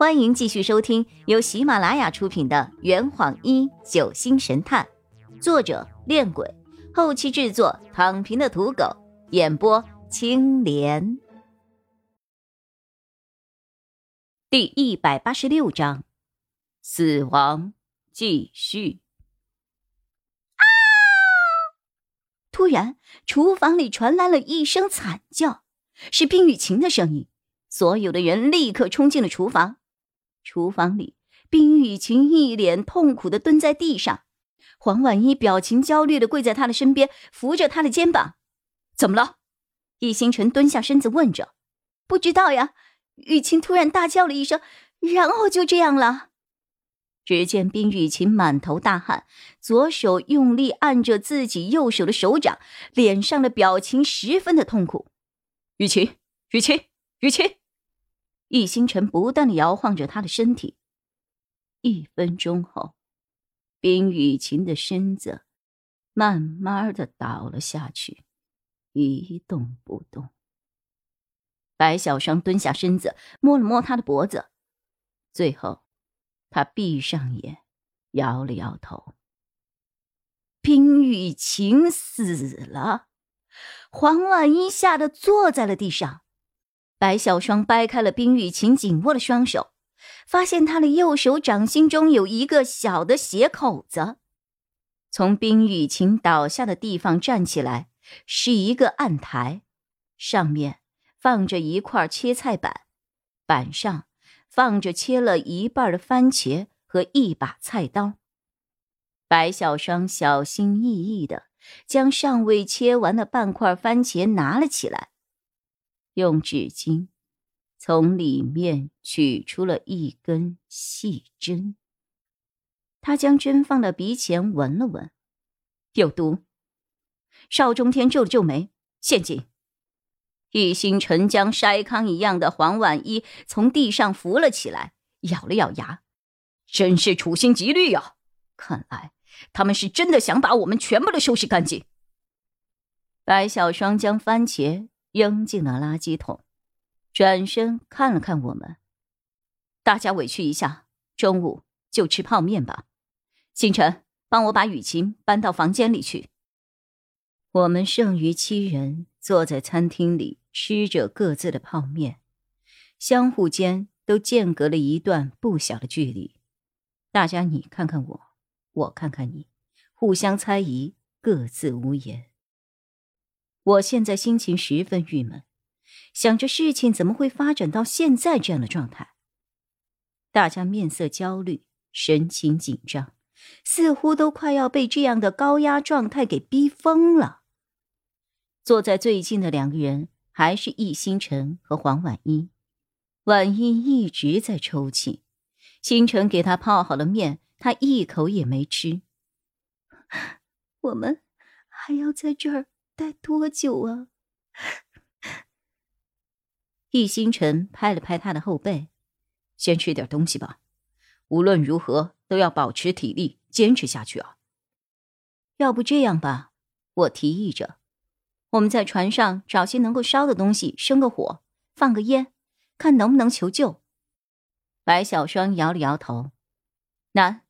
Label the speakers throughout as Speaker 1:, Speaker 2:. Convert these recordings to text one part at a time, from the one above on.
Speaker 1: 欢迎继续收听由喜马拉雅出品的《圆谎一九星神探》，作者：恋鬼，后期制作：躺平的土狗，演播：青莲。第一百八十六章，死亡继续。啊！突然，厨房里传来了一声惨叫，是冰雨晴的声音。所有的人立刻冲进了厨房。厨房里，冰雨晴一脸痛苦的蹲在地上，黄婉一表情焦虑的跪在他的身边，扶着他的肩膀。怎么了？易星辰蹲下身子问着。不知道呀。雨晴突然大叫了一声，然后就这样了。只见冰雨晴满头大汗，左手用力按着自己右手的手掌，脸上的表情十分的痛苦。雨晴，雨晴，雨晴。易星辰不断的摇晃着他的身体，一分钟后，冰雨晴的身子慢慢的倒了下去，一动不动。白小双蹲下身子，摸了摸他的脖子，最后，他闭上眼，摇了摇头。冰雨晴死了，黄婉一吓得坐在了地上。白小双掰开了冰雨晴紧握的双手，发现他的右手掌心中有一个小的血口子。从冰雨晴倒下的地方站起来，是一个案台，上面放着一块切菜板，板上放着切了一半的番茄和一把菜刀。白小双小心翼翼的将尚未切完的半块番茄拿了起来。用纸巾从里面取出了一根细针，他将针放到鼻前闻了闻，有毒。邵中天皱了皱眉，陷阱。易星辰将筛糠一样的黄婉一从地上扶了起来，咬了咬牙，真是处心积虑呀！看来他们是真的想把我们全部都收拾干净。白小双将番茄。扔进了垃圾桶，转身看了看我们，大家委屈一下，中午就吃泡面吧。星辰，帮我把雨晴搬到房间里去。我们剩余七人坐在餐厅里吃着各自的泡面，相互间都间隔了一段不小的距离。大家你看看我，我看看你，互相猜疑，各自无言。我现在心情十分郁闷，想着事情怎么会发展到现在这样的状态。大家面色焦虑，神情紧张，似乎都快要被这样的高压状态给逼疯了。坐在最近的两个人还是易星辰和黄婉一，婉一一直在抽泣。星辰给他泡好了面，他一口也没吃。我们还要在这儿。待多久啊？易星辰拍了拍他的后背，先吃点东西吧。无论如何都要保持体力，坚持下去啊！要不这样吧，我提议着，我们在船上找些能够烧的东西，生个火，放个烟，看能不能求救。白小双摇了摇头，难，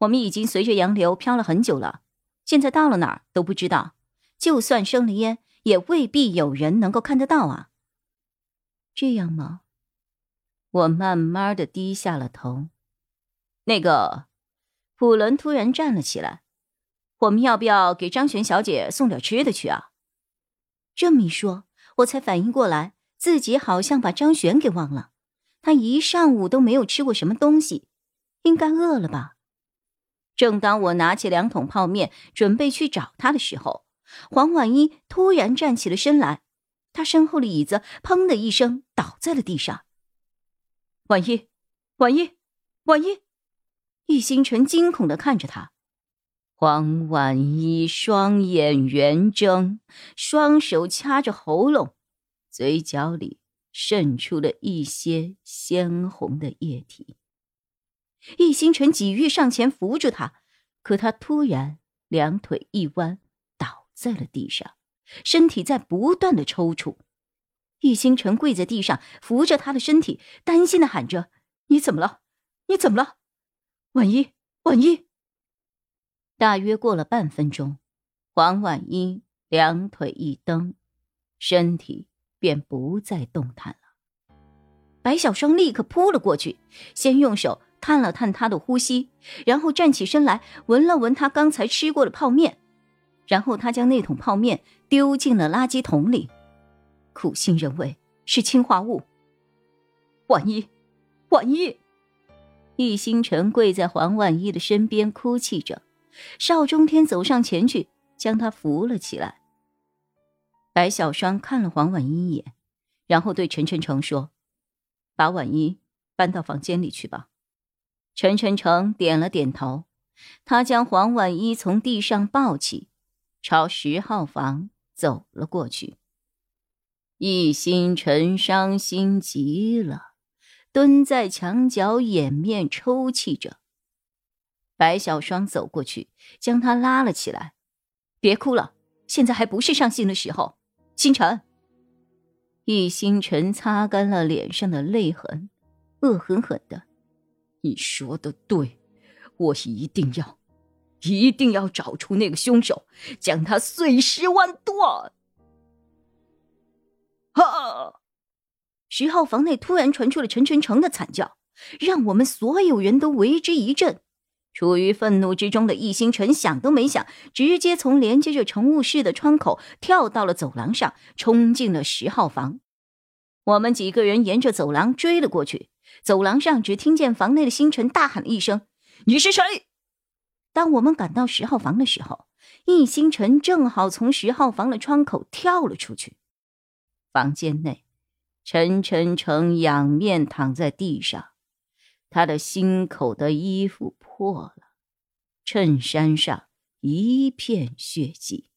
Speaker 1: 我们已经随着洋流漂了很久了，现在到了哪儿都不知道。就算生了烟，也未必有人能够看得到啊。这样吗？我慢慢的低下了头。那个，普伦突然站了起来，我们要不要给张璇小姐送点吃的去啊？这么一说，我才反应过来，自己好像把张璇给忘了。她一上午都没有吃过什么东西，应该饿了吧？正当我拿起两桶泡面准备去找她的时候。黄婉一突然站起了身来，他身后的椅子“砰”的一声倒在了地上。婉一，婉一，婉一！易星辰惊恐的看着他。黄婉一双眼圆睁，双手掐着喉咙，嘴角里渗出了一些鲜红的液体。易星辰几欲上前扶住他，可他突然两腿一弯。在了地上，身体在不断的抽搐。易星辰跪在地上，扶着他的身体，担心的喊着：“你怎么了？你怎么了？婉一，婉一。大约过了半分钟，黄婉一两腿一蹬，身体便不再动弹了。白小双立刻扑了过去，先用手探了探他的呼吸，然后站起身来闻了闻他刚才吃过的泡面，然后他将那桶泡面丢进了垃圾桶里，苦心认为是氰化物。婉一，婉一。易星辰跪在黄婉一的身边哭泣着，邵中天走上前去将她扶了起来。白小双看了黄婉一一眼，然后对陈晨成说：“把婉一搬到房间里去吧。”陈晨成点了点头，他将黄婉一从地上抱起，朝十号房走了过去。易星辰伤心极了。蹲在墙角，掩面抽泣着。白小双走过去，将他拉了起来：“别哭了，现在还不是伤心的时候。”星辰，易星辰擦干了脸上的泪痕，恶狠狠的：“你说的对，我一定要，一定要找出那个凶手，将他碎尸万段。”哈。十号房内突然传出了陈晨成的惨叫，让我们所有人都为之一震。处于愤怒之中的易星辰想都没想，直接从连接着乘务室的窗口跳到了走廊上，冲进了十号房。我们几个人沿着走廊追了过去。走廊上只听见房内的星辰大喊了一声：“你是谁？”当我们赶到十号房的时候，易星辰正好从十号房的窗口跳了出去。房间内。陈晨成仰面躺在地上，他的心口的衣服破了，衬衫上一片血迹。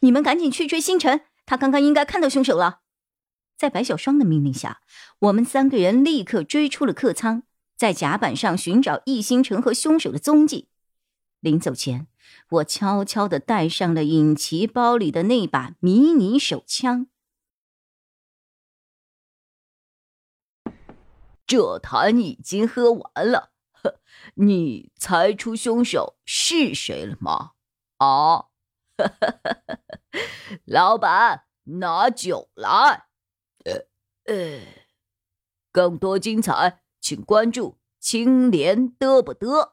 Speaker 1: 你们赶紧去追星辰，他刚刚应该看到凶手了。在白小双的命令下，我们三个人立刻追出了客舱，在甲板上寻找易星辰和凶手的踪迹。临走前，我悄悄地带上了尹奇包里的那把迷你手枪。
Speaker 2: 这坛已经喝完了，呵你猜出凶手是谁了吗？啊，老板，拿酒来。呃呃，更多精彩，请关注青莲嘚不嘚。